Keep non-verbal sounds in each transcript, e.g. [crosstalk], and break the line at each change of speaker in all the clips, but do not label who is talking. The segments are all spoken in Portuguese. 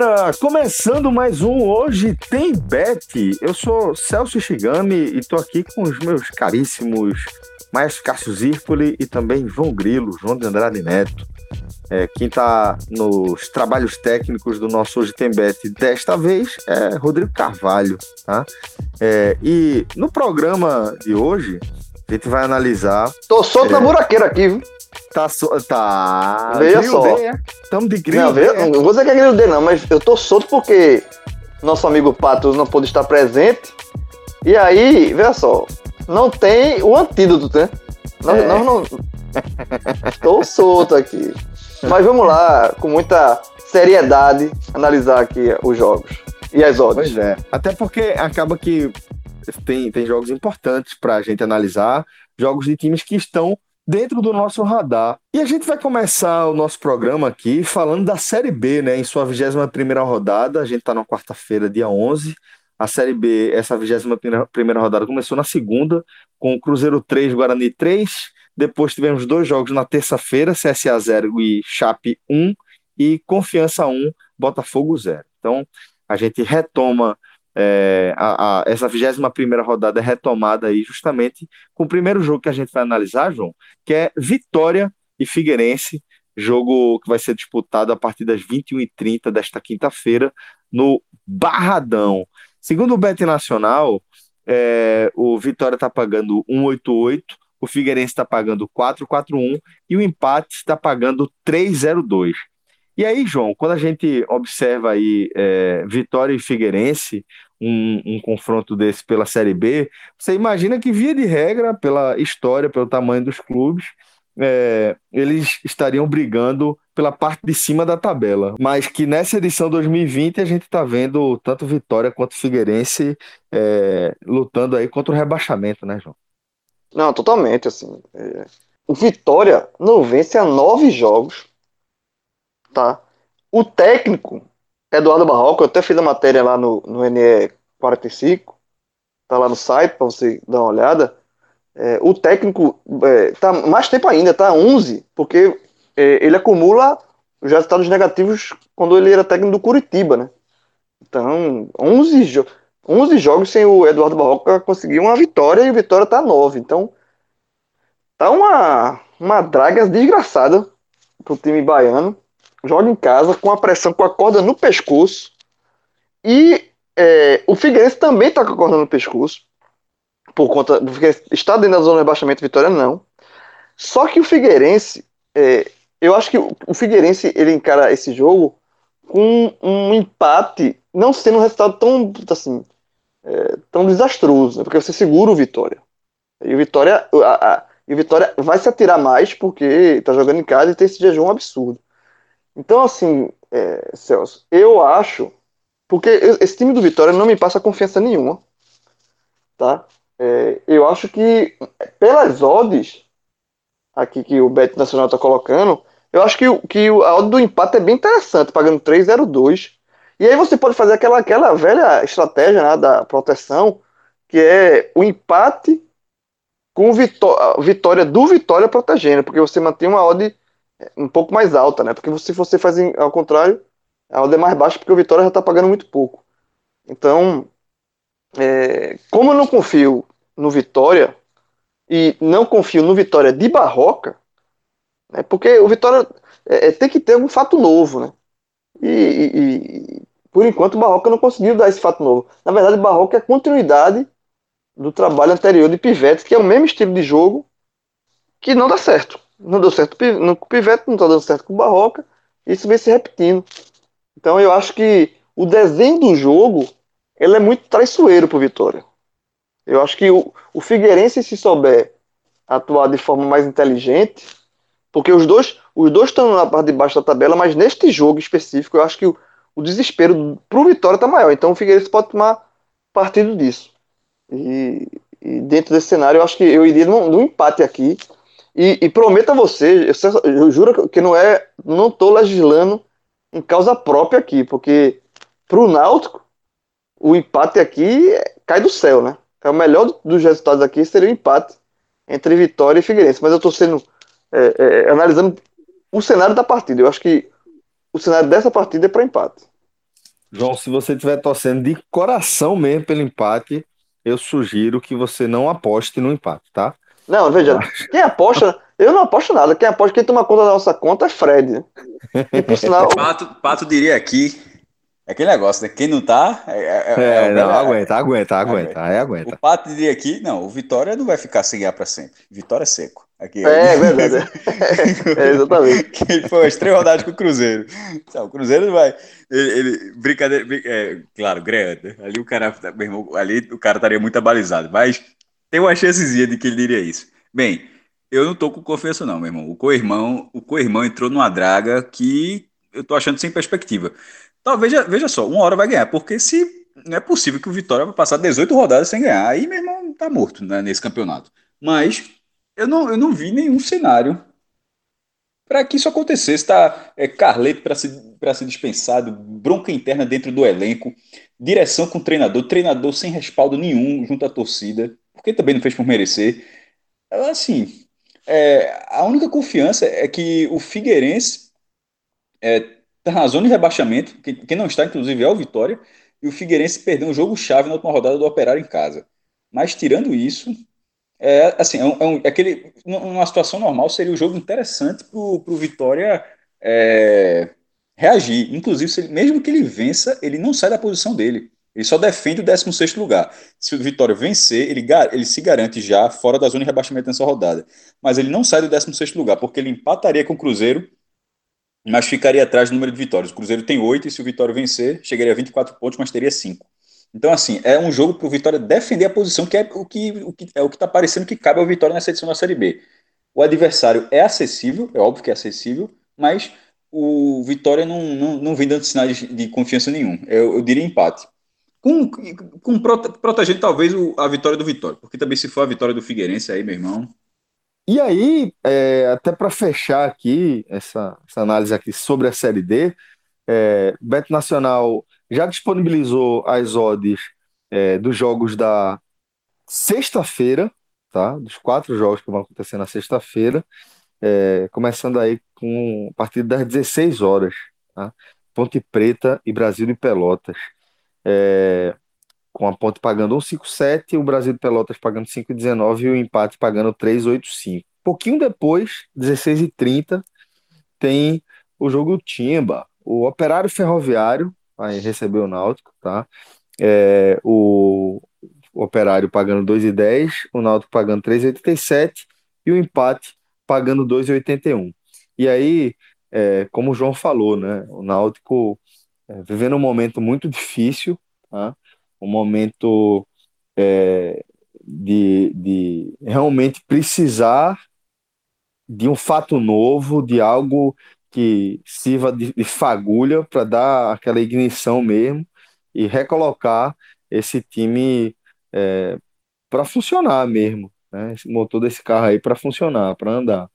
Galera! Começando mais um Hoje Tem Bet. Eu sou Celso Shigami e tô aqui com os meus caríssimos mais Cássio Zirpoli e também João Grilo, João de Andrade Neto. É, quem está nos trabalhos técnicos do nosso Hoje Tem Bet desta vez é Rodrigo Carvalho. Tá? É, e no programa de hoje, a gente vai analisar.
Tô solto é, na buraqueira aqui, viu?
Tá. So, tá.
Veja só.
Estamos de grilo.
Não, vou dizer que é grilo D, não, mas eu tô solto porque nosso amigo Patos não pôde estar presente. E aí, veja só, não tem o antídoto, né? Nós, é. nós não. [laughs] Estou solto aqui. Mas vamos lá, com muita seriedade, analisar aqui os jogos e as odds.
Pois é. Até porque acaba que tem, tem jogos importantes para a gente analisar, jogos de times que estão dentro do nosso radar. E a gente vai começar o nosso programa aqui falando da Série B, né? Em sua 21 rodada, a gente está na quarta-feira, dia 11. A Série B, essa 21 rodada começou na segunda, com o Cruzeiro 3, Guarani 3. Depois tivemos dois jogos na terça-feira, CSA 0 e Chape 1. E Confiança 1, Botafogo 0. Então, a gente retoma é, a, a, essa 21 rodada é retomada aí justamente com o primeiro jogo que a gente vai analisar, João, que é Vitória e Figueirense, jogo que vai ser disputado a partir das 21h30 desta quinta-feira no Barradão. Segundo o Bet Nacional, é, o Vitória está pagando 1,88, o Figueirense está pagando 4,41 e o empate está pagando 3,02. E aí, João, quando a gente observa aí é, Vitória e Figueirense, um, um, confronto desse pela Série B, você imagina que, via de regra, pela história, pelo tamanho dos clubes, é, eles estariam brigando pela parte de cima da tabela. Mas que nessa edição 2020 a gente está vendo tanto Vitória quanto Figueirense é, lutando aí contra o rebaixamento, né, João?
Não, totalmente, assim. É... O Vitória não vence há nove jogos tá? O técnico, Eduardo Barroco, eu até fiz a matéria lá no, no NE 45, tá lá no site para você dar uma olhada. É, o técnico é, tá mais tempo ainda, tá 11, porque é, ele acumula os resultados negativos quando ele era técnico do Curitiba, né? Então, 11, jo 11 jogos sem o Eduardo Barroca conseguir uma vitória e o Vitória tá 9. Então, tá uma, uma draga desgraçada pro time baiano joga em casa com a pressão com a corda no pescoço. E é, o Figueirense também está com a corda no pescoço. Por conta do Figueirense está dentro da zona de rebaixamento, Vitória não. Só que o Figueirense, é, eu acho que o Figueirense ele encara esse jogo com um empate, não sendo um resultado tão assim, é, tão desastroso, né? porque você segura o Vitória. E o Vitória, a, a, e o Vitória vai se atirar mais porque está jogando em casa e tem esse jejum absurdo. Então, assim, é, Celso, eu acho. Porque esse time do Vitória não me passa confiança nenhuma. Tá? É, eu acho que, pelas odds aqui que o Bet Nacional está colocando, eu acho que, que a odd do empate é bem interessante, pagando 3,02. E aí você pode fazer aquela, aquela velha estratégia né, da proteção, que é o empate com vitó vitória do Vitória protegendo, porque você mantém uma odd um pouco mais alta, né? Porque se você faz ao contrário, a odd é mais baixa porque o Vitória já está pagando muito pouco. Então, é, como eu não confio no Vitória e não confio no Vitória de Barroca, né? Porque o Vitória é, é tem que ter um fato novo, né? E, e, e, por enquanto o Barroca não conseguiu dar esse fato novo. Na verdade, o Barroca é a continuidade do trabalho anterior de Pivete, que é o mesmo estilo de jogo que não dá certo não deu certo no Pivete, não está dando certo com o Barroca, isso vem se repetindo. Então eu acho que o desenho do jogo ele é muito traiçoeiro pro Vitória. Eu acho que o, o Figueirense, se souber atuar de forma mais inteligente, porque os dois os dois estão na parte de baixo da tabela, mas neste jogo específico eu acho que o, o desespero pro Vitória tá maior. Então o Figueirense pode tomar partido disso. E, e dentro desse cenário eu acho que eu iria num, num empate aqui. E, e prometo a você, eu, eu, juro que não é, não tô legislando em causa própria aqui, porque pro Náutico o empate aqui cai do céu, né? É o melhor dos resultados aqui seria o empate entre Vitória e Figueirense. Mas eu estou sendo é, é, analisando o cenário da partida. Eu acho que o cenário dessa partida é para empate.
João, se você estiver torcendo de coração mesmo pelo empate, eu sugiro que você não aposte no empate, tá?
Não, veja, quem aposta, eu não aposto nada. Quem aposta, quem toma conta da nossa conta é Fred.
E por sinal. [laughs] Pato, Pato diria aqui é aquele negócio, né? Quem não tá. É, é,
é, é não, aguenta, aguenta, aguenta, aí aguenta.
O Pato diria aqui, não, o Vitória não vai ficar sem ganhar para sempre. Vitória é seco. Aqui,
é, é verdade. é, exatamente. [laughs]
Que foi as três rodadas com o Cruzeiro. Não, o Cruzeiro não vai. Ele, ele brincadeira. É, claro, Greanda. Ali o cara. Meu irmão, ali o cara estaria muito abalizado. Mas tem uma chancezinha de que ele diria isso. Bem, eu não tô com confiança, não, meu irmão. O co-irmão, o co-irmão entrou numa draga que eu tô achando sem perspectiva. Talvez, veja, veja só, uma hora vai ganhar, porque se não é possível que o Vitória vai passar 18 rodadas sem ganhar, aí meu irmão tá morto né, nesse campeonato. Mas eu não, eu não vi nenhum cenário para que isso acontecesse. Tá é, Carleto para ser, ser dispensado, bronca interna dentro do elenco, direção com treinador, treinador sem respaldo nenhum junto à torcida, porque também não fez por merecer. Assim, é, a única confiança é que o Figueirense é, está na zona de rebaixamento, quem não está, inclusive, é o Vitória, e o Figueirense perdeu um jogo-chave na última rodada do Operário em casa. Mas, tirando isso, é assim, é, um, é, um, é aquele, numa situação normal, seria um jogo interessante para o Vitória é, reagir. Inclusive, ele, mesmo que ele vença, ele não sai da posição dele. Ele só defende o 16 lugar. Se o Vitória vencer, ele, ele se garante já fora da zona de rebaixamento nessa rodada. Mas ele não sai do 16 lugar, porque ele empataria com o Cruzeiro mas ficaria atrás do número de vitórias. O Cruzeiro tem oito e se o Vitória vencer, chegaria a 24 pontos, mas teria cinco. Então, assim, é um jogo para o Vitória defender a posição, que é o que, o que é está parecendo que cabe ao Vitória nessa edição da Série B. O adversário é acessível, é óbvio que é acessível, mas o Vitória não, não, não vem dando sinais de, de confiança nenhum. Eu, eu, diria empate. Com, com protegendo talvez o, a vitória do Vitória, porque também se for a vitória do Figueirense aí, meu irmão,
e aí, é, até para fechar aqui essa, essa, análise aqui sobre a Série D, é, Beto Nacional já disponibilizou as odds é, dos jogos da sexta-feira, tá? Dos quatro jogos que vão acontecer na sexta-feira, é, começando aí com a partir das 16 horas, tá? Ponte Preta e Brasil de Pelotas. É, com a Ponte pagando 1,57, o Brasil de Pelotas pagando 5,19 e o empate pagando 3,85. Pouquinho depois, 16h30, tem o jogo Timba. O Operário Ferroviário vai receber o Náutico, tá? É, o, o Operário pagando 2,10, o Náutico pagando 3,87 e o empate pagando 2,81. E aí, é, como o João falou, né? O Náutico é, vivendo um momento muito difícil, tá? um momento é, de, de realmente precisar de um fato novo, de algo que sirva de, de fagulha para dar aquela ignição mesmo e recolocar esse time é, para funcionar mesmo, né? Esse motor desse carro aí para funcionar, para andar.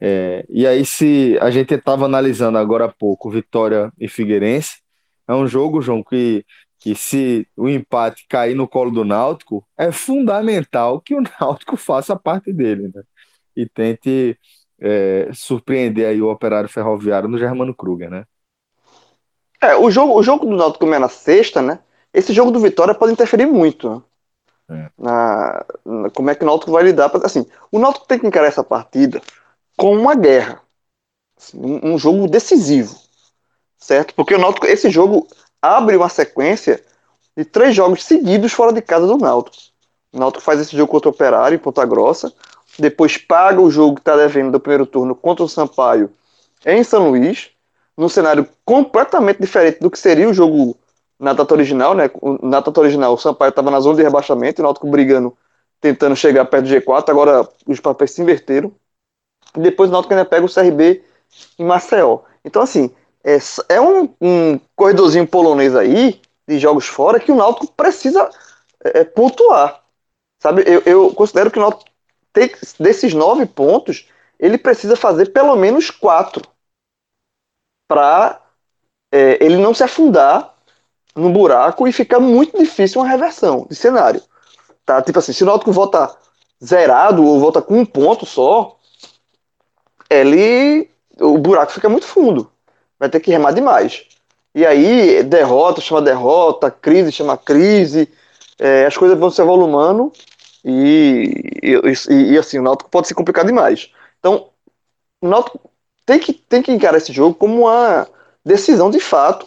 É, e aí, se a gente estava analisando agora há pouco Vitória e Figueirense, é um jogo, João, que que se o empate cair no colo do Náutico, é fundamental que o [laughs] Náutico faça a parte dele, né? E tente é, surpreender aí o operário ferroviário no Germano Kruger, né?
É, o jogo, o jogo do Náutico como é na sexta, né? Esse jogo do Vitória pode interferir muito né? é. na, na, como é que o Náutico vai lidar. Assim, o Náutico tem que encarar essa partida com uma guerra, assim, um, um jogo decisivo, certo? Porque o Náutico, esse jogo abre uma sequência de três jogos seguidos fora de casa do Náutico. O Náutico faz esse jogo contra o Operário em Ponta Grossa, depois paga o jogo que está devendo do primeiro turno contra o Sampaio em São Luís, num cenário completamente diferente do que seria o jogo na data original, né? Na data original, o Sampaio estava na zona de rebaixamento, o Náutico brigando, tentando chegar perto do G4, agora os papéis se inverteram. E depois o Náutico ainda pega o CRB em Maceió. Então, assim, é, é um, um corredorzinho polonês aí, de jogos fora, que o Náutico precisa é, pontuar. Sabe, eu, eu considero que o Náutico tem, desses nove pontos, ele precisa fazer pelo menos quatro para é, ele não se afundar no buraco e ficar muito difícil uma reversão de cenário. Tá? Tipo assim, se o Náutico volta zerado ou volta com um ponto só, ele o buraco fica muito fundo. Vai ter que remar demais. E aí, derrota chama derrota, crise chama crise, é, as coisas vão se evolumando e, e, e, assim, o Náutico pode se complicar demais. Então, o Náutico tem que, tem que encarar esse jogo como uma decisão de fato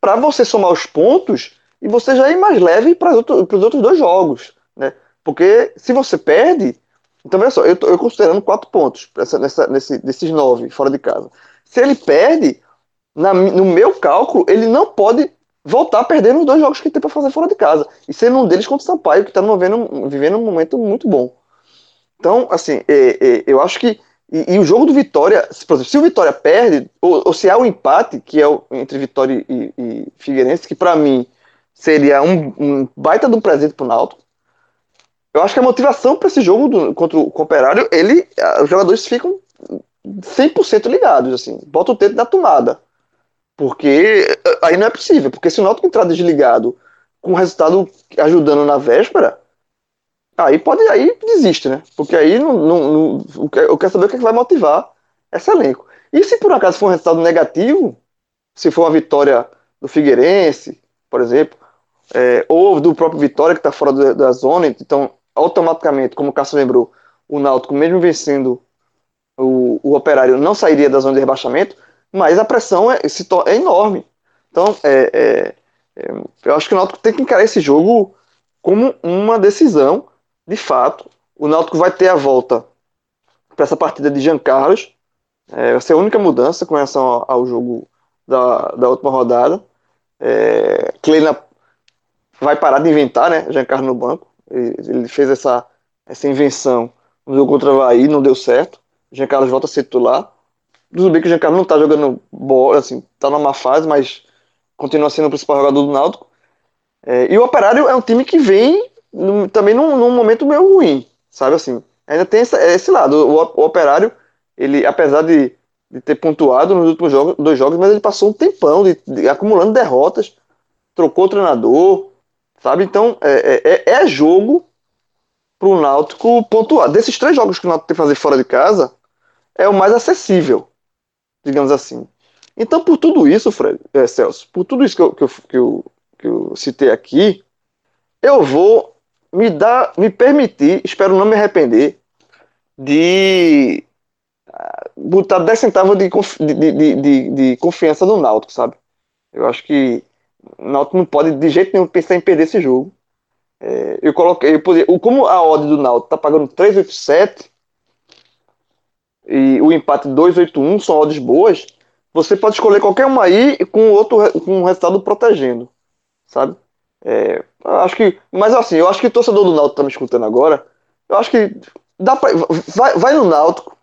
para você somar os pontos e você já ir mais leve para os outros dois jogos, né? Porque se você perde, então veja só, eu estou considerando quatro pontos nessa, nessa, nesse, desses nove fora de casa. Se ele perde, na, no meu cálculo, ele não pode voltar a perder nos dois jogos que tem para fazer fora de casa. E sendo um deles contra o Sampaio, que está vivendo, vivendo um momento muito bom. Então, assim, é, é, eu acho que e, e, o jogo do Vitória, se, exemplo, se o Vitória perde, ou, ou, se há um empate, que é o, entre Vitória e, e Figueirense, que para mim seria um, um, baita de um presente pro Náutico, eu acho que a motivação para esse jogo do, contra o Operário, ele, os jogadores ficam 100% ligados, assim, bota o dedo na tomada. Porque aí não é possível, porque se o Náutico entrar desligado com o resultado ajudando na véspera, Aí pode, aí desiste, né? Porque aí não, não, não, eu quero saber o que, é que vai motivar esse elenco. E se por acaso for um resultado negativo, se for uma vitória do Figueirense, por exemplo, é, ou do próprio Vitória que está fora da, da, zona, então automaticamente, como o Cássio lembrou, o Náutico, mesmo vencendo o, o Operário, não sairia da zona de rebaixamento, mas a pressão é, é enorme. Então, é, é, é, eu acho que o Náutico tem que encarar esse jogo como uma decisão de fato, o Náutico vai ter a volta para essa partida de Jean Carlos. É, vai ser a única mudança com relação ao, jogo da, da última rodada. É, Kleina vai parar de inventar, né? Jean Carlos no banco. Ele, ele, fez essa, essa invenção no jogo contra o Havaí, não deu certo. Jean Carlos volta a ser titular. Tudo bem que o Carlos não está jogando bola, assim, tá numa fase, mas continua sendo o principal jogador do Náutico. É, e o Operário é um time que vem também num, num, momento meio ruim, sabe assim. Ainda tem esse, esse lado. O, o, Operário, ele, apesar de, de, ter pontuado nos últimos jogos, dois jogos, mas ele passou um tempão de, de, acumulando derrotas, trocou o treinador, sabe? Então, é, é, é, é jogo pro Náutico pontuar. Desses três jogos que o Náutico tem que fazer fora de casa, é o mais acessível, digamos assim. Então, por tudo isso, Fred, é, Celso, por tudo isso que eu, que eu, que eu, que eu citei aqui, eu vou me dá, me permitir, espero não me arrepender, de ah, botar 10 centavos de, de, de, de, de confiança no Náutico, sabe? Eu acho que o Náutico não pode de jeito nenhum pensar em perder esse jogo. É, eu coloquei, eu como a odd do Náutico tá pagando 387 e o empate 281 são odds boas, você pode escolher qualquer uma aí com outro com um resultado protegendo, sabe? É, acho que, mas assim, eu acho que o torcedor do Náutico tá me escutando agora. Eu acho que dá pra, vai, vai no Náutico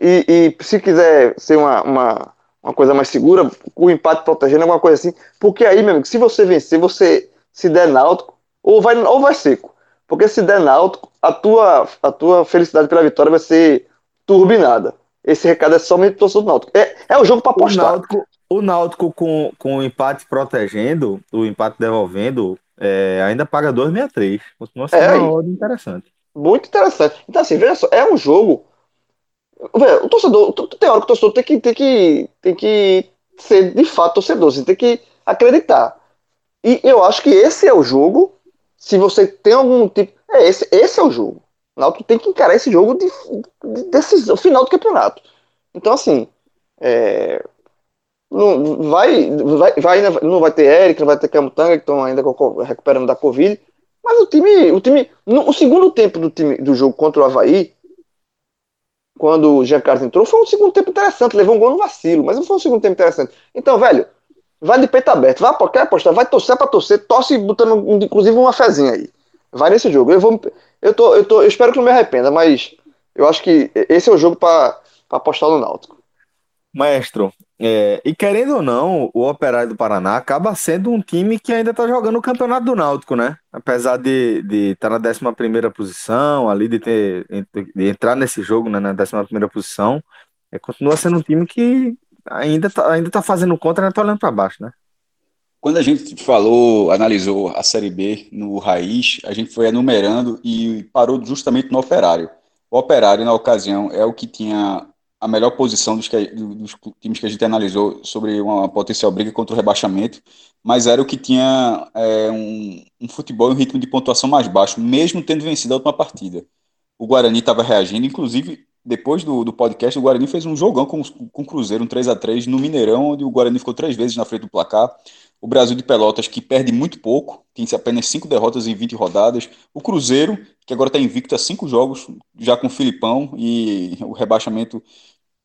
e, e se quiser ser uma, uma, uma, coisa mais segura, o empate protegendo alguma coisa assim, porque aí, meu amigo, se você vencer, você se der Náutico, ou vai, ou vai seco. Porque se der Náutico, a tua, a tua felicidade pela vitória vai ser turbinada. Esse recado é somente do torcedor do Náutico. É, é o jogo para apostar.
O Náutico, o Náutico com, com o empate protegendo, o empate devolvendo, é, ainda paga 2,63. Continua sendo é, uma ordem interessante.
Muito interessante. Então, assim, veja só, é um jogo. Veja, o torcedor, tem hora que o torcedor tem que, tem que, tem que ser de fato torcedor, você tem que acreditar. E eu acho que esse é o jogo. Se você tem algum tipo. É, esse, esse é o jogo. O Náutico tem que encarar esse jogo de, de decisão, final do campeonato. Então, assim, é, não vai, vai, vai, não vai ter Eric, não vai ter Camutanga, que estão ainda recuperando da Covid. Mas o time, o time, no, o segundo tempo do time do jogo contra o Havaí, quando o Jean Carlos entrou, foi um segundo tempo interessante, levou um gol no vacilo, mas não foi um segundo tempo interessante. Então, velho, vai de peito aberto, vai quer apostar, vai torcer pra torcer, torce botando inclusive uma fezinha aí. Vai nesse jogo. Eu vou eu tô eu tô eu espero que não me arrependa, mas eu acho que esse é o jogo para apostar no Náutico.
Maestro, é, e querendo ou não, o Operário do Paraná acaba sendo um time que ainda está jogando o campeonato do Náutico, né? Apesar de estar tá na 11 posição, ali de, ter, de entrar nesse jogo né, na 11 posição, é, continua sendo um time que ainda está ainda tá fazendo conta e ainda está olhando para baixo, né?
Quando a gente falou, analisou a Série B no Raiz, a gente foi enumerando e parou justamente no Operário. O Operário, na ocasião, é o que tinha a melhor posição dos, que, dos, times que a gente analisou sobre uma potencial briga contra o rebaixamento, mas era o que tinha é, um, um, futebol e um ritmo de pontuação mais baixo, mesmo tendo vencido a última partida. O Guarani estava reagindo, inclusive depois do, do podcast, o Guarani fez um jogão com, com o Cruzeiro, um 3 a 3 no Mineirão, onde o Guarani ficou três vezes na frente do placar. O Brasil de Pelotas, que perde muito pouco, tem apenas cinco derrotas em 20 rodadas. O Cruzeiro, que agora está invicto a cinco jogos, já com o Filipão, e o rebaixamento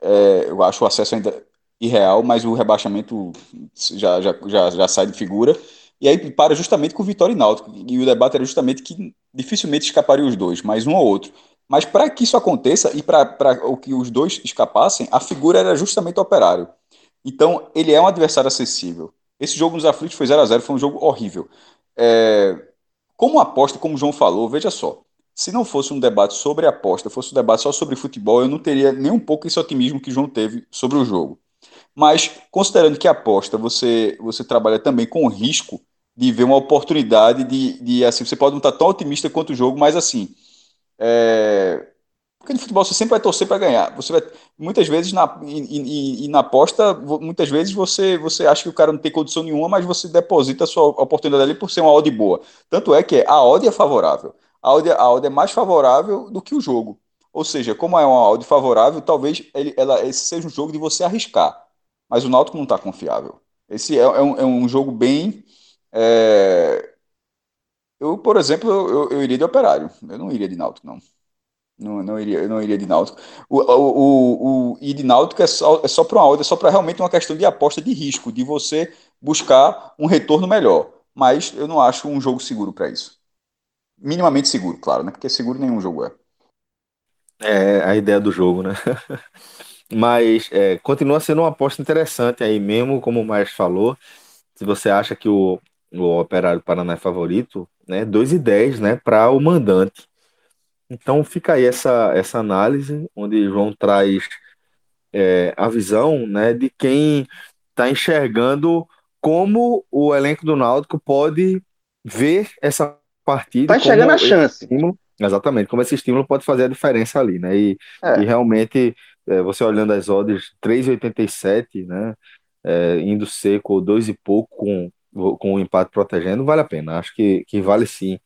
é, eu acho o acesso ainda irreal, mas o rebaixamento já, já, já, já sai de figura. E aí para justamente com Vitória e Náutico. E o debate era justamente que dificilmente escaparia os dois, mas um ou outro. Mas para que isso aconteça e para o que os dois escapassem, a figura era justamente o operário. Então, ele é um adversário acessível. Esse jogo nos aflitos foi 0 a 0 foi um jogo horrível. É, como aposta, como o João falou, veja só. Se não fosse um debate sobre aposta, fosse um debate só sobre futebol, eu não teria nem um pouco esse otimismo que o João teve sobre o jogo. Mas, considerando que aposta você, você trabalha também com o risco de ver uma oportunidade de, de assim, você pode não estar tão otimista quanto o jogo, mas assim, é, porque no futebol você sempre vai torcer para ganhar. Você vai, muitas vezes na, e, e, e, na aposta, muitas vezes você, você acha que o cara não tem condição nenhuma, mas você deposita a sua oportunidade ali por ser uma odd boa. Tanto é que a odd é favorável. A odd, a odd é mais favorável do que o jogo. Ou seja, como é uma odd favorável, talvez ele, ela, esse seja um jogo de você arriscar. Mas o Náutico não está confiável. Esse é, é, um, é, um, jogo bem. É... Eu, por exemplo, eu, eu, iria de Operário. Eu não iria de Náutico, não. Não, não iria, eu não iria de Náutico. O, o, o, o ir de Náutico é só, é só para uma outra, é só para realmente uma questão de aposta de risco, de você buscar um retorno melhor. Mas eu não acho um jogo seguro para isso. Minimamente seguro, claro, né? Porque seguro nenhum jogo é.
É a ideia do jogo, né? [laughs] Mas é, continua sendo uma aposta interessante aí, mesmo como o Maestro falou. Se você acha que o, o Operário Paraná é favorito, né? 2 e 10, né? Para o mandante. Então fica aí essa, essa análise, onde João traz é, a visão né, de quem está enxergando como o elenco do Náutico pode ver essa partida.
Está enxergando a chance.
Estímulo, exatamente, como esse estímulo pode fazer a diferença ali, né? E, é. e realmente, é, você olhando as odds 3,87, né? É, indo seco ou dois e pouco com, com o empate protegendo, vale a pena. Acho que, que vale sim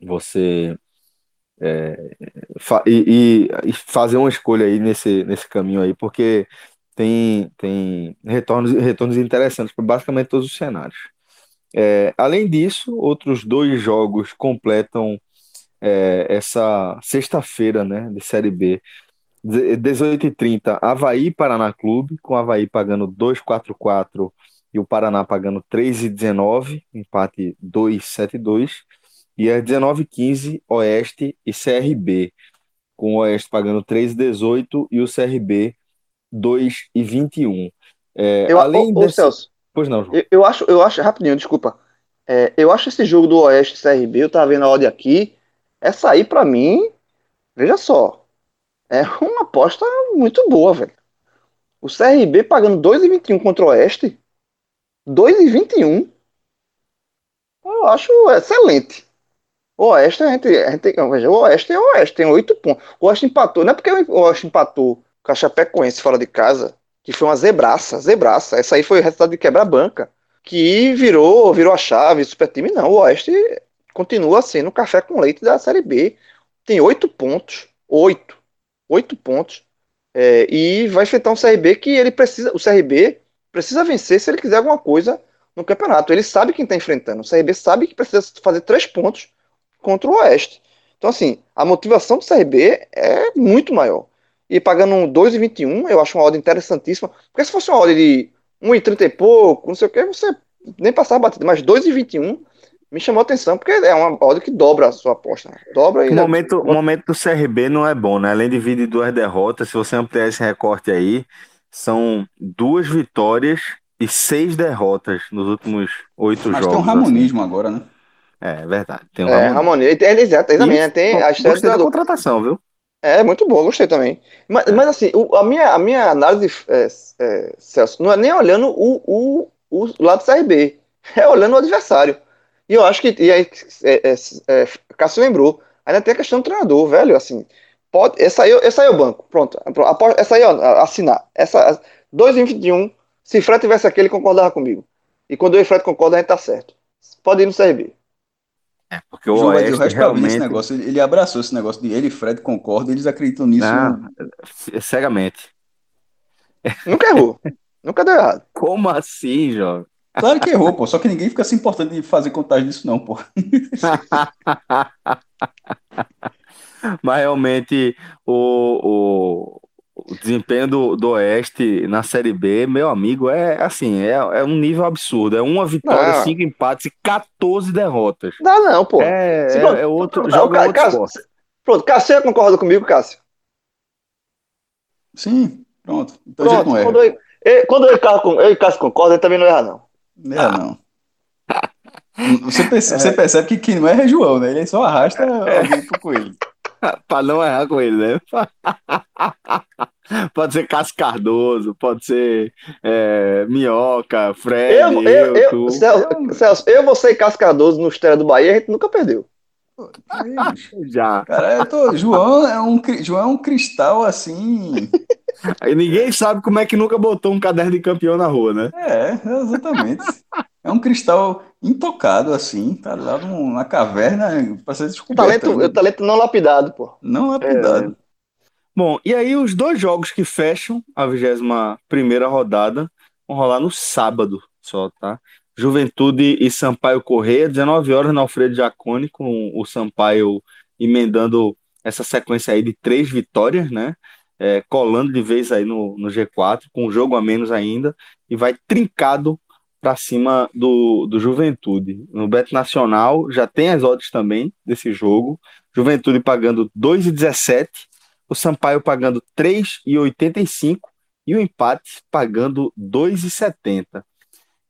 você é, e, e, fazer uma escolha aí nesse, nesse caminho aí, porque tem, tem retornos, retornos interessantes para basicamente todos os cenários. É, além disso, outros dois jogos completam é, essa sexta-feira né, de Série B. 18h30, Havaí Paraná Clube, com Havaí pagando 2,44 e o Paraná pagando 3,19, empate 2,72. E às 19h15, Oeste e CRB, com o Oeste pagando 3,18 e o CRB 2,21. É,
eu, além ô, desse... Celso, pois não, João. Eu, eu, acho, eu acho, rapidinho, desculpa. É, eu acho esse jogo do Oeste CRB, eu tava vendo a odd aqui, essa aí para mim, veja só, é uma aposta muito boa, velho. O CRB pagando 2,21 contra o Oeste, 2,21, eu acho excelente. O Oeste, a gente, a gente, veja, o Oeste é o Oeste, tem oito pontos. O Oeste empatou, não é porque o Oeste empatou com a Chapecoense fora de casa, que foi uma zebraça, zebraça. Essa aí foi o resultado de quebra-banca, que virou, virou a chave, super time. Não, o Oeste continua sendo café com leite da Série B. Tem oito pontos, oito, oito pontos, é, e vai enfrentar um CRB que ele precisa, o CRB precisa vencer se ele quiser alguma coisa no campeonato. Ele sabe quem está enfrentando. O CRB sabe que precisa fazer três pontos contra o Oeste. Então, assim, a motivação do CRB é muito maior. e pagando um 2,21, eu acho uma odd interessantíssima. Porque se fosse uma odd de 1,30 e pouco, não sei o que, você nem passava batida. Mas 2,21 me chamou a atenção, porque é uma odd que dobra a sua aposta. Né? Dobra e.
O momento, o momento do CRB não é bom, né? Além de vir de duas derrotas, se você ampliar esse recorte aí, são duas vitórias e seis derrotas nos últimos oito
Mas
jogos.
tem um
assim.
ramonismo agora, né?
É, é verdade. Tem um
É,
Ramonismo.
E tem- Exato, exatamente. né? Tem a história
da contratação, viu?
É, muito bom, gostei também. Mas, mas assim, o- a, minha, a minha análise, é, é, Celso, não é nem olhando o, o, o lado do CRB, é olhando o adversário. E eu acho que, e aí, é, é, é, Cássio lembrou, ainda tem a questão do treinador, velho, assim, pode, essa aí, essa aí é o banco, pronto, essa aí, ó, assinar, essa, 2,21, se Fred tivesse aqui, ele concordava comigo. E quando eu e Fred concordam, a gente tá certo. Pode ir no CRB.
Porque
O
o
João
Oeste
o resto mim esse
realmente...
negócio, ele, abraçou esse negócio de ele e Fred concordam, eles acreditam nisso.
Ah, cegamente.
Nunca errou, [laughs] nunca deu errado.
Como assim, jovem?
Claro que errou, pô. Só que ninguém fica se importando de fazer contagem disso, não, pô. [laughs] [laughs]
Mas realmente o, o, o desempenho do, do Oeste na Série B, meu amigo, é assim, é, é um nível absurdo. É uma vitória,
Não.
cinco empates e 14 derrotas.
Dá não, pô.
É,
Se
é,
pronto,
é outro,
pronto,
joga
Ca-
outro
Cássio. Pronto, Cássio concorda comigo, Cássio?
Sim, pronto. Então a gente
Pronto,
não erra.
quando eu, eu- quando eu e Cássio, eu e Cássio concordam, ele também não erra, não.
Não erra, não. Você percebe, [laughs] você percebe que quem não erra é João, né? Ele só arrasta alguém pro coelho. [laughs]
Pra não errar com ele, né? [laughs] Pode ser Cássio Cardoso, pode ser é, Minhoca, Fred,
Eu, eu, eu,
tu.
Celso, Celso, eu, você e Cássio Cardoso no Estéreo do Bahia, a gente nunca perdeu.
Já.
Cara, eu tô- João, é um, João é um cristal assim. [laughs]
Aí ninguém sabe como é que nunca botou um caderno de campeão na rua, né?
É, exatamente. É um cristal intocado, assim, tá lá na caverna pra ser
O
descoberto.
talento,
né?
o talento não lapidado, pô.
Não lapidado.
Bom, e aí os dois jogos que fecham a 21 primeira rodada vão rolar no sábado só, tá? Juventude e Sampaio Correia, 19 horas na Alfredo Jaconi, com o Sampaio emendando essa sequência aí de três vitórias, né? É, colando de vez aí no, no G4, com um jogo a menos ainda, e vai trincado para cima do, do Juventude. No Beto Nacional já tem as odds também desse jogo. Juventude pagando 2,17, o Sampaio pagando 3,85 e o empate pagando 2,70.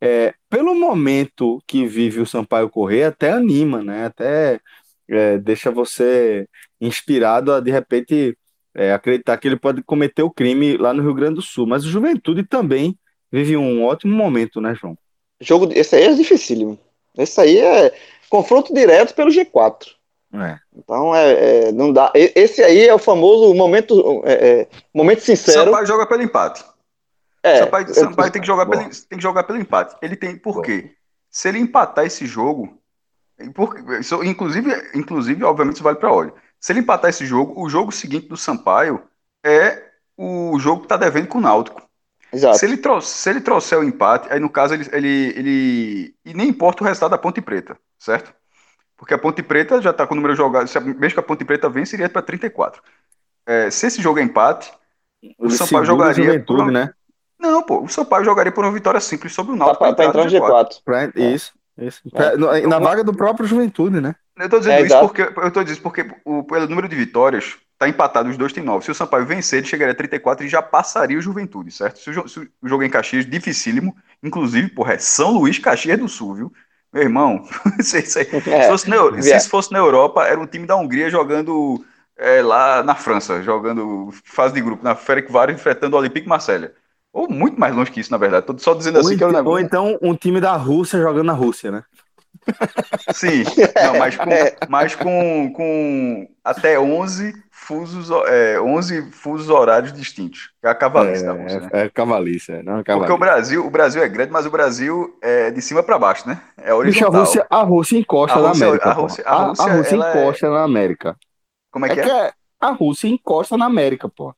É, pelo momento que vive o Sampaio Corrêa, até anima, né? Até é, deixa você inspirado a de repente é, acreditar que ele pode cometer o crime lá no Rio Grande do Sul. Mas o Juventude também vive um ótimo momento, né, João?
Jogo, esse aí é dificílimo. Esse aí é confronto direto pelo G4.
É.
Então é, é, não dá. Esse aí é o famoso momento, é, é, momento sincero.
Sampaio joga pelo empate.
É,
Sampaio,
eu-
Sampaio tem, que jogar pelo, tem que jogar pelo empate. Ele tem por quê? Se ele empatar esse jogo, e por- isso, inclusive, inclusive, obviamente, isso vale para óleo. Se ele empatar esse jogo, o jogo seguinte do Sampaio é o jogo que tá devendo com o Náutico.
Exato.
Se ele, trouxer, se ele trouxer o empate, aí no caso ele, ele, ele. E nem importa o resultado da Ponte Preta, certo? Porque a Ponte Preta já tá com o número jogado. se a- Mesmo que a Ponte Preta vença, iria para 34. É, se esse jogo é empate, o
Ele
Sampaio jogaria.
Juventude,
por-
né?
Não, pô, o Sampaio jogaria por uma vitória simples sobre o
Tá
Náutico.
pra, pra entrar no G4.
Pra- Isso, isso. Pra- no- na vaga do próprio Juventude, né?
Eu tô dizendo
É,
isso
exato.
porque eu tô dizendo isso porque o, pelo número de vitórias, tá empatado, os dois têm nove. Se o Sampaio vencer, ele chegaria a 34 e já passaria o Juventude, certo? Se o, se o jogo é em Caxias, dificílimo. Inclusive, porra, é São Luís, Caxias do Sul, viu? Meu irmão, aí- isso aí-
É,
se, fosse na, se isso fosse na Europa, era um time da Hungria jogando é, lá na França, jogando fase de grupo, na Ferencváros, enfrentando o Olympique Marselha. Ou muito mais longe que isso, na verdade. Tô só dizendo
Ou,
assim que é o negócio.
ou então um time da Rússia jogando na Rússia, né?
Sim, não, mas com, mas com, com até 11 fusos, é, 11 fusos horários distintos. É a cavalice da Rússia, né?
É, é cavalice, é, não é
Porque o
cavalice.
Brasil, o Brasil é grande, mas o Brasil é de cima para baixo, né? É
Bicho, a
horizontal.
Rússia, a Rússia encosta
A
na
Rússia-
América.
a. Rússia- a
A- a
Rússia,
Rússia
ela é-
encosta na América.
Como é
É
que
que
é?
é- a Rússia encosta na América, pô.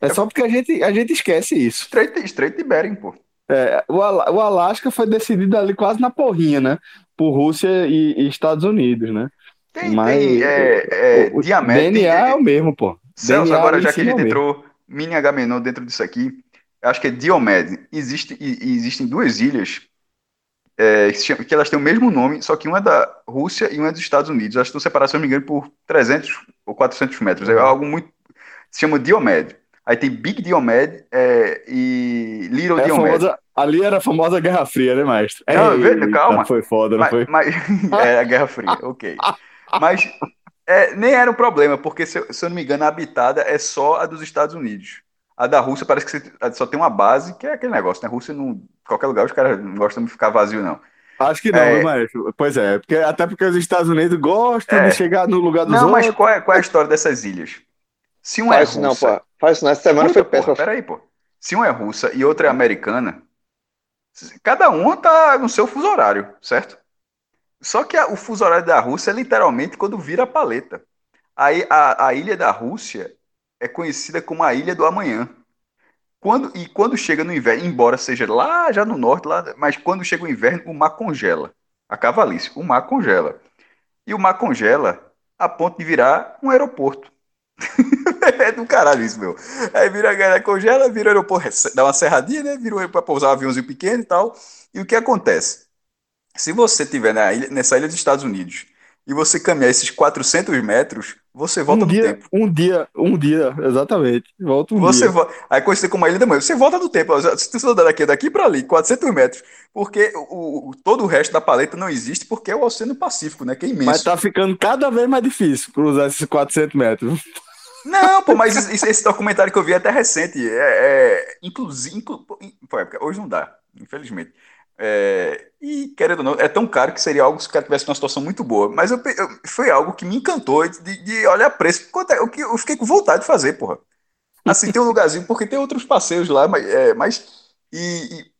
É só porque a gente, a gente esquece isso.
Estreito, Estreito de Bering, pô.
É, o, Ala- o Alasca foi decidido ali quase na porrinha, né? Por Rússia e, e Estados Unidos, né?
Tem,
Mas
tem é, é,
o. DNA é o mesmo, pô.
Celso,
DNA
agora
ali
já que a gente
é
entrou, mini Agamenon dentro disso aqui, acho que é Diomed. Existe, existem duas ilhas é, que elas têm o mesmo nome, só que uma é da Rússia e uma é dos Estados Unidos. Elas estão separadas, se não me engano, por 300 ou 400 metros. É uhum. algo muito. Se chama Diomed. Aí tem Big Diomed é, e Little é.
Famosa, ali era a famosa Guerra Fria, né, mestre?
Não, Eita, calma.
Foi foda, não
mas,
foi?
Mas, [laughs] é a Guerra Fria, ok. Mas é, nem era um problema, porque, se, se eu não me engano, a habitada é só a dos Estados Unidos. A da Rússia parece que só tem uma base, que é aquele negócio, né? A Rússia, não, qualquer lugar, os caras não gostam de ficar vazio, não.
Acho que não, é... mas, pois é, porque, até porque os Estados Unidos gostam é... de chegar no lugar dos não, outros.
Não, mas qual é, qual é a história dessas ilhas? Se um
faz
é russa...
Não, pô. Faz isso não, essa semana foi péssima.
Peraí, pô. Se um é russa e outra é americana, cada uma tá no seu fuso horário, certo? Só que a, o fuso horário da Rússia é literalmente quando vira a paleta. Aí a, a ilha da Rússia é conhecida como a Ilha do Amanhã. Quando, e quando chega no inverno, embora seja lá já no norte, lá, mas quando chega o inverno, o mar congela. A cavalice, o mar congela. E o mar congela a ponto de virar um aeroporto. [laughs] é do caralho isso, meu. Aí vira a galera congela, vira o aeroporto, dá uma serradinha, né? Vira para pousar um aviãozinho pequeno e tal. E o que acontece? Se você estiver nessa ilha dos Estados Unidos e você caminhar esses 400 metros, você volta
um
no
dia,
tempo.
Um dia, um dia, exatamente. Volta um
você
dia.
Vo... Aí conhecido como a Ilha da Manhã, você volta no tempo. Você andar daqui, daqui para ali, 400 metros, porque o, o, todo o resto da paleta não existe, porque é o Oceano Pacífico, né? Que é imenso.
Mas tá ficando cada vez mais difícil cruzar esses 400 metros.
Não, pô, mas [laughs] esse, esse documentário que eu vi é até recente. É, é inclusive. Inclu... Hoje não dá, infelizmente. É, e, querendo ou não, é tão caro que seria algo se o cara tivesse uma situação muito boa. Mas eu, eu, foi algo que me encantou de, de olhar preço. É, o que eu fiquei com vontade de fazer, porra. Assim, tem um lugarzinho, porque tem outros passeios lá, mas. É, mas e, e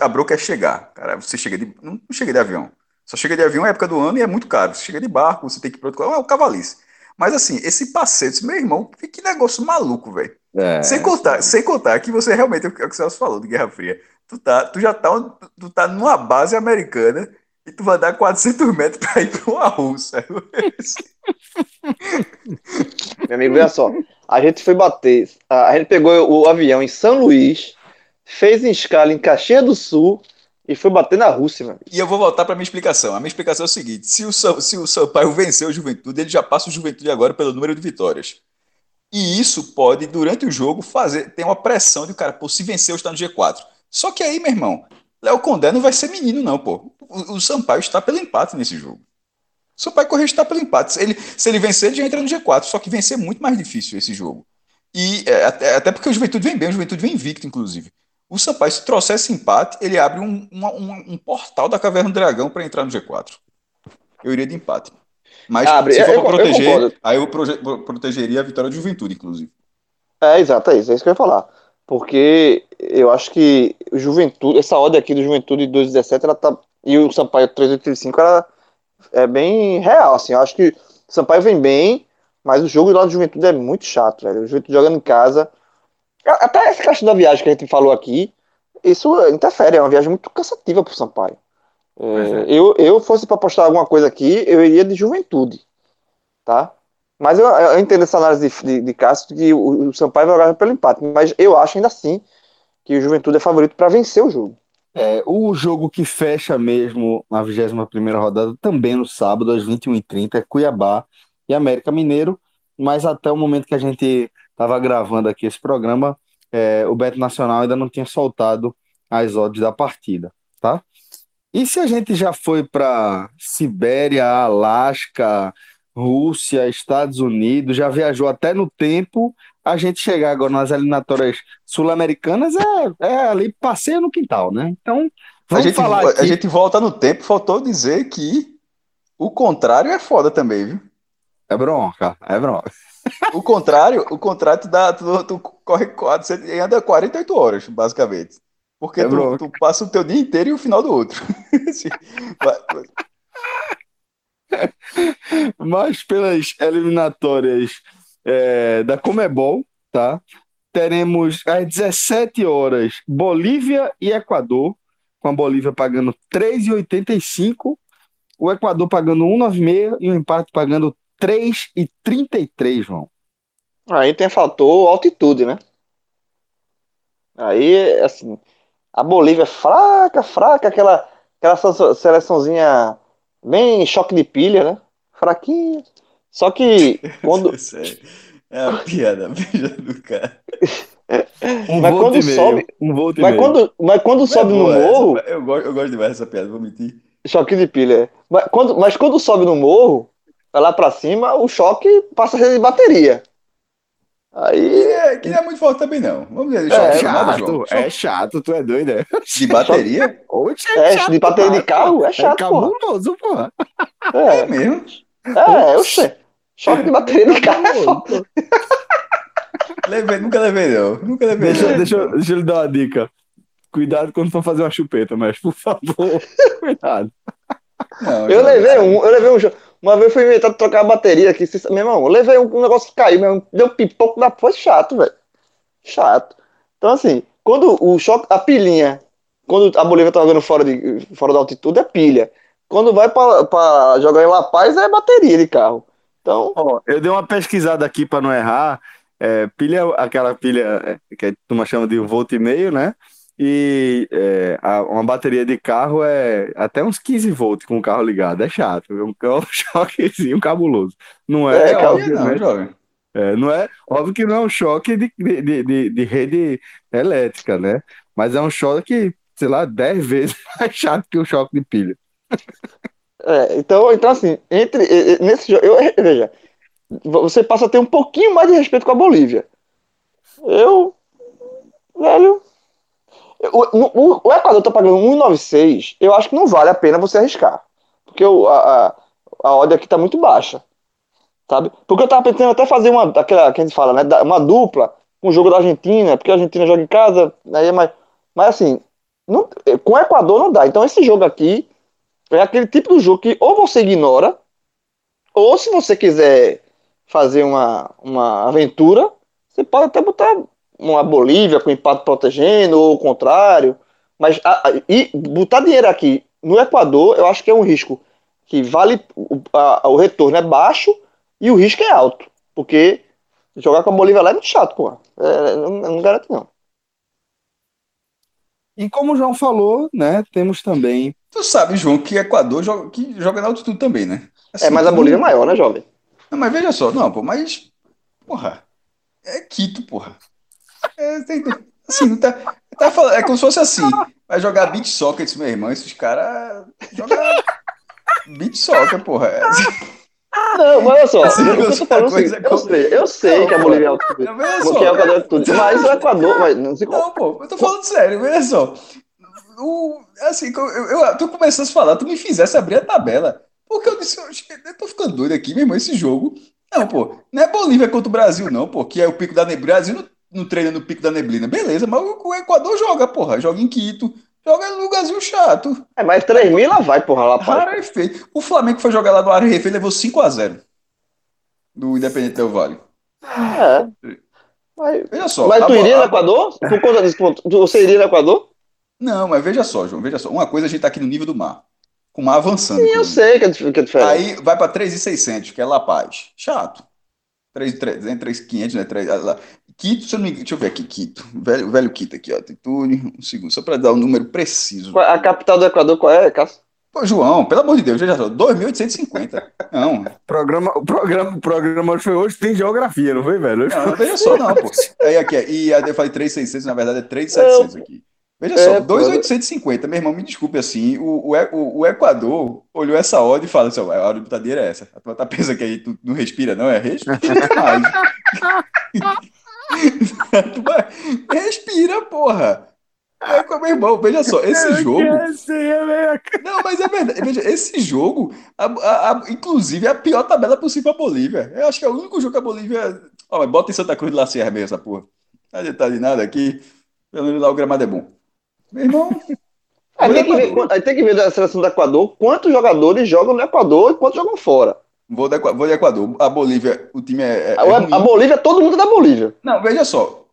a, broca é chegar. Cara, você chega de. Não, chega de avião. Só chega de avião é época do ano e é muito caro. Você chega de barco, você tem que ir para outro lado. É o cavalice. Mas assim, esse passeio, disse, meu irmão, que negócio maluco, velho. É, sem contar, sem contar que você realmente, é o que o Celso falou de Guerra Fria tu, tá, tu já tá, tu tá numa base americana e tu vai dar 400 metros para ir para uma Rússia.
Meu amigo, olha só. A gente foi bater. A gente pegou o avião em São Luís, fez em escala em Caxias do Sul e foi bater na Rússia.
E eu vou voltar para minha explicação. A minha explicação é o seguinte: se o, se o Sampaio vencer o Juventude, ele já passa o Juventude agora pelo número de vitórias. E isso pode, durante o jogo, fazer ter uma pressão de cara, pô, se vencer, eu estou no G4. Só que aí, meu irmão, Léo Condé não vai ser menino, não, pô. O, o Sampaio está pelo empate nesse jogo. O Sampaio Correia está pelo empate. Se ele, se ele vencer, ele já entra no G4. Só que vencer é muito mais difícil esse jogo. E é, até, até, porque o Juventude vem bem, o Juventude vem invicto, inclusive. O Sampaio, se trouxer esse empate, ele abre um, um, um portal da Caverna do Dragão para entrar no G4. Eu iria de empate. Mas abre, se for para proteger, eu aí eu protegeria a vitória do Juventude, inclusive.
É, exato, é isso, é isso que eu ia falar porque eu acho que o Juventude, essa ordem aqui do Juventude de 2017, ela tá, e o Sampaio 385, ela é bem real, assim, eu acho que o Sampaio vem bem, mas o jogo lá do Juventude é muito chato, velho, o Juventude jogando em casa, até essa questão da viagem que a gente falou aqui, isso interfere, é uma viagem muito cansativa pro Sampaio. É, é. Eu, eu fosse para postar alguma coisa aqui, eu iria de Juventude, tá? Mas eu, eu entendo essa análise de, de, de Cássio que o, o Sampaio vai jogar pelo empate, mas eu acho ainda assim que o Juventude é favorito para vencer o jogo.
É, o jogo que fecha mesmo a 21 rodada, também no sábado, às 21h30, é Cuiabá e América Mineiro, mas até o momento que a gente estava gravando aqui esse programa, é, o Beto Nacional ainda não tinha soltado as odds da partida, tá? E se a gente já foi para Sibéria, Alasca, Rússia, Estados Unidos, já viajou até no tempo. A gente chegar agora nas eliminatórias sul-americanas é, é ali passeio no quintal, né? Então, vamos
a gente,
falar aqui.
A gente volta no tempo, faltou dizer que o contrário é foda também, viu?
É bronca, é bronca.
O contrário, o contrato dá, tu, tu corre quatro, você anda 48 horas, basicamente. Porque é tu, tu, passa o teu dia inteiro e o final do outro. [laughs] [laughs]
Mas pelas eliminatórias é, da Comebol, tá? Teremos às 17 horas Bolívia e Equador, com a Bolívia pagando 3,85, o Equador pagando 1,96 e o empate pagando 3,33, João.
Aí tem fator altitude, né? Aí, assim, a Bolívia é fraca, fraca, aquela, aquela seleçãozinha bem choque de pilha, né? Fraquinha. Só que quando. [laughs]
é a piada beija do cara. [laughs]
Um mas quando sobe. Um mas, quando, mas quando mas sobe é no morro.
Essa, eu, gosto, eu gosto demais dessa piada, vou mentir.
Choque de pilha. Mas quando, mas quando sobe no morro, vai lá pra cima, o choque passa a ser de bateria. Aí.
É, que não é muito forte também, não. Vamos
dizer, é, chato, é chato, tu é doido, é?
De bateria? [laughs]
Oxe, é, é chato, de bateria de carro é chato, é
cabuloso, porra.
É, é mesmo? É, oxe. Choque de bateria de carro é foda.
levei, nunca levei, não. Nunca levei.
Deixa, não. Deixa, deixa eu lhe dar uma dica. Cuidado quando for fazer uma chupeta, mas por favor, [laughs] cuidado.
Não, eu levei um, eu levei um. Uma vez fui inventar de trocar a bateria aqui, meu irmão, levei um, um negócio que caiu, mesmo, deu pipoco da foi chato, velho. Chato. Então, assim, quando o choque, a pilhinha, quando a Bolívia tá jogando fora, de, fora da altitude, é pilha. Quando vai para jogar em La Paz, é bateria de carro. Então.
Ó, eu dei uma pesquisada aqui para não errar. É, pilha, aquela pilha é, que a turma chama de volt e meio, né? E é, a, uma bateria de carro é até uns 15 volts com o carro ligado. É chato, é um, é [laughs] um choquezinho cabuloso. Não é, é óbvio, não, jovem. É, não é, óbvio que não é um choque de, de, de, de, rede elétrica, né? Mas é um choque, sei lá, 10 vezes [laughs] mais chato que o choque de pilha.
É, então, então, assim, entre nesse jogo, eu, veja, você passa a ter um pouquinho mais de respeito com a Bolívia. Eu, velho, o, o, o Equador tá pagando 1,96. Eu acho que não vale a pena você arriscar. Porque o, a, a, a odd aqui tá muito baixa. Sabe? Porque eu tava pensando até fazer uma, aquela que a gente fala, né? Uma dupla com o jogo da Argentina, porque a Argentina joga em casa, aí é mais. Mas assim, não, com o Equador não dá. Então esse jogo aqui é aquele tipo de jogo que ou você ignora, ou se você quiser fazer uma, uma aventura, você pode até botar uma Bolívia com empate protegendo, ou o contrário. Mas a, a, e botar dinheiro aqui no Equador, eu acho que é um risco que vale. O, a, o retorno é baixo e o risco é alto. Porque jogar com a Bolívia lá é muito chato, pô. É, não, não garanto, não.
E como o João falou, né, temos também.
Tu sabe, João, que Equador joga, que joga na altitude também, né?
Assim, é, mas a Bolívia é maior, né, jovem?
Não, mas veja só, não, pô, mas. Porra. É Quito, porra. É, tem, assim, tá, tá falando, é como se fosse assim. Vai jogar beat soccer, meu irmão. Esses caras jogam beat soccer, porra. É.
Não, mas olha só, assim, eu, eu, falando, assim, eu sei, eu sei não, que a Bolívia é altitude. Não, porque é o Equador tudo. Mas o Equador, mas não sei
Não, pô, eu tô falando sério, veja só. O, assim, eu, eu, tu começasse a falar, tu me fizesse abrir a tabela. Porque eu disse, eu, eu tô ficando doido aqui, meu irmão, esse jogo. Não, pô, não é Bolívia contra o Brasil, não, pô, que é o pico da neblina. Brasil não, não treina no pico da neblina. Beleza, mas o, Equador joga, porra. Joga em Quito. Joga no lugarzinho chato.
É, mas 3 mil lá vai, porra, lá
para. feio. O Flamengo foi jogar lá no Área Refém levou 5x0 do Independente Del Vale.
É.
Mas, veja só.
Mas tu iria no Equador? Por conta desse ponto, você iria no Equador?
Não, mas veja só, João, veja só. Uma coisa a gente tá aqui no nível do mar. Com o mar avançando. Sim,
eu sei que é, que é diferente.
Aí vai para 3,600, que é La Paz. Chato. 3,300, 3,500, né? 3, lá. Quito, se eu não me... deixa eu ver aqui, Quito. Velho, velho Quito aqui, ó. Altitude, um segundo, só para dar um número preciso.
A capital do Equador qual é, Cássio?
Pô, João, pelo amor de Deus, já só, 2.850. Não.
programa, o programa, o programa foi hoje, tem geografia, não foi, velho?
Não, veja só, não, pô. Aí aqui, e eu falei 3.600, na verdade é 3.700 aqui. Veja é, só, 2,850, meu irmão, me desculpe assim, o, o, o Equador olhou essa ordem e fala assim, a hora de dinheiro é essa. A tua tá pensando que aí tu não respira, não? É respira [laughs] respira, porra. É meu irmão, veja só, esse jogo. Não, mas é verdade. Veja, esse jogo, a, a, a, inclusive, é a pior tabela possível pra Bolívia. Eu acho que é o único jogo que a Bolívia. Ó, bota em Santa Cruz de La Sierra mesmo, essa porra. Não adianta de nada aqui. Pelo menos lá o gramado é bom. Meu irmão.
Aí tem, que ver, aí tem que ver da seleção do Equador quantos jogadores jogam no Equador e quantos jogam fora.
Vou de, vou de Equador. A Bolívia, o time é. é
a, é a Bolívia, todo mundo é da Bolívia.
Não, veja só.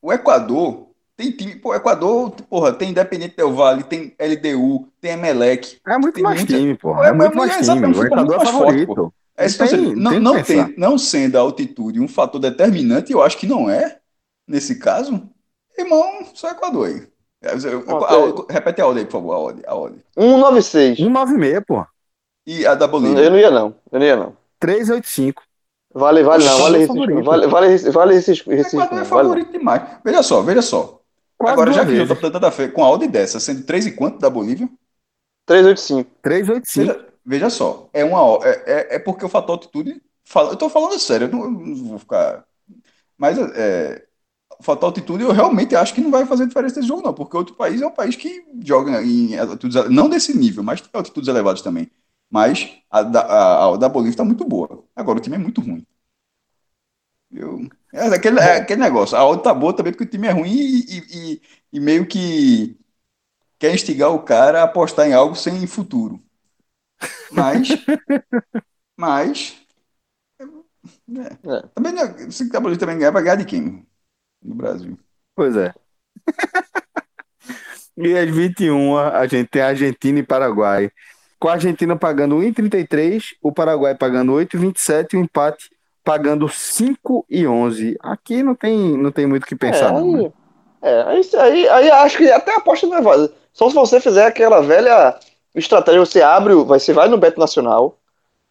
O Equador tem time. Pô, Equador, porra, tem Independente Del Vale, tem LDU, tem Emelec.
É muito mais muita... time, porra. É, é muito mais time. O Equador é favorito. Forte,
é, tem, seja, não, não, tem, não sendo a altitude um fator determinante, eu acho que não é, nesse caso. Irmão, só Equador aí.
Ah,
repete a ordem aí, por favor, a ordem. A ordem.
196.
196, pô.
E a da Bolívia?
Eu não ia, não. Eu não ia, não.
385.
Vale, vale, não. Vale
é
Recife.
favorito.
Vale, vale, vale Recife.
Equador é
não, vale
favorito demais. Veja só, veja só.
Quase
Agora, já
duas
que eu tô
vezes.
tanta fé com a ordem dessa, sendo 3 e quanto da Bolívia?
385.
385.
Veja, veja só, é uma é, é, é porque o fator altitude. Fala, eu tô falando sério, eu não, eu não vou ficar. Mas é, fator altitude eu realmente acho que não vai fazer diferença nesse jogo, não, porque outro país é um país que joga em altitudes, não desse nível, mas tem altitudes elevadas também. Mas a da, a, a da Bolívia tá muito boa. Agora o time é muito ruim. Eu, é, aquele, é aquele negócio, a odd tá boa também porque o time é ruim e, e- e- meio que quer instigar o cara a apostar em algo sem futuro. Mas, [laughs] mas, é,
É.
também não é- se a Bolívia também ganhar, vai ganhar de quem? No Brasil.
Pois é. [laughs] e às 21, a gente tem Argentina e Paraguai. Com a Argentina pagando 1,33, o Paraguai pagando 8,27 e o empate pagando 5,11. Aqui não tem, não tem muito o que pensar,
é,
né?
aí, é, aí, aí, aí acho que até a aposta não é válida. Só se você fizer aquela velha estratégia, você abre, o- vai, você vai no Beto Nacional,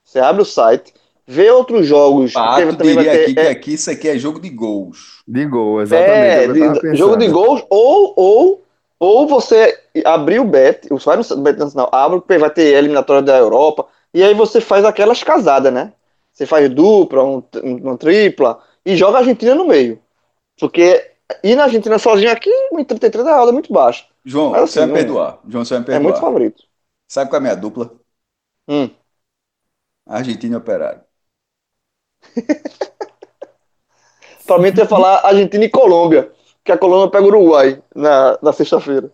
você abre o site, vê outros jogos.
Pato
também vai
diria
ter-
aqui que
é,
aqui isso aqui é jogo de gols.
De gol, exatamente.
É,
é o que
de- jogo de gols, ou, ou, ou você abrir o bet, você vai no bet nacional, abre, porque vai ter eliminatória da Europa, e aí você faz aquelas casadas, né? Você faz dupla, um, uma tripla, e joga a Argentina no meio. Porque ir na Argentina sozinho aqui, em 33 a roda é muito baixa.
João,
Mas
você vai
assim,
me
não-
perdoar. João, você vai me
É muito
perdoar.
favorito.
Sabe qual é a minha dupla?
Hum.
Argentina e Operário. [laughs]
Pra mim, tu ia falar Argentina e Colômbia, que a Colômbia pega o Uruguai na, na sexta-feira.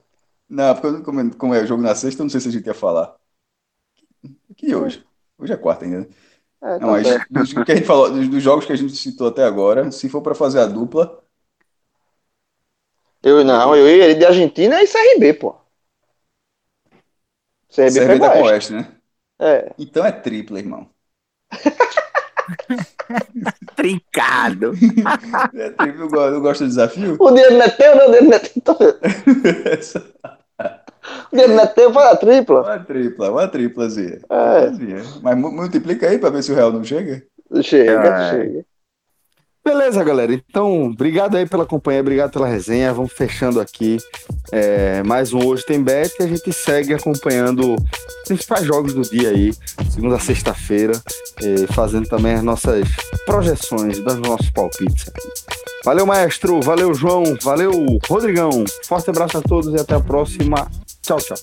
Não, porque eu- como, como é jogo na sexta, eu não sei se a gente ia falar. Que hoje? Hoje é quarta ainda. né?
É, tá
Não, mas dos, que a gente falou, dos, dos jogos que a gente citou até agora, se for para fazer a dupla,
Eu não, eu ia de Argentina e CRB, pô. CRB,
CRB
pega
tá
o
o.
Oeste,
né?
É.
Então é tripla, irmão. [laughs] [laughs]
Trincado.
É eu, go- eu gosto do desafio.
O dinheiro não é teu, não, o dinheiro não é teu. Então, [laughs] O dinheiro não é teu, faz a tripla.
Uma tripla, uma triplazinha.
É.
Mas mu- multiplica aí para ver se o real não chega.
Chega,
É.
chega.
Beleza, galera. Então, obrigado aí pela companhia, obrigado pela resenha. Vamos fechando aqui é, mais um Hoje Tem Bet e a gente segue acompanhando os principais jogos do dia aí, segunda a sexta-feira, eh, fazendo também as nossas projeções, dando nossos palpites aqui. Valeu, maestro. Valeu, João. Valeu, Rodrigão. Forte abraço a todos e até a próxima. Tchau, tchau.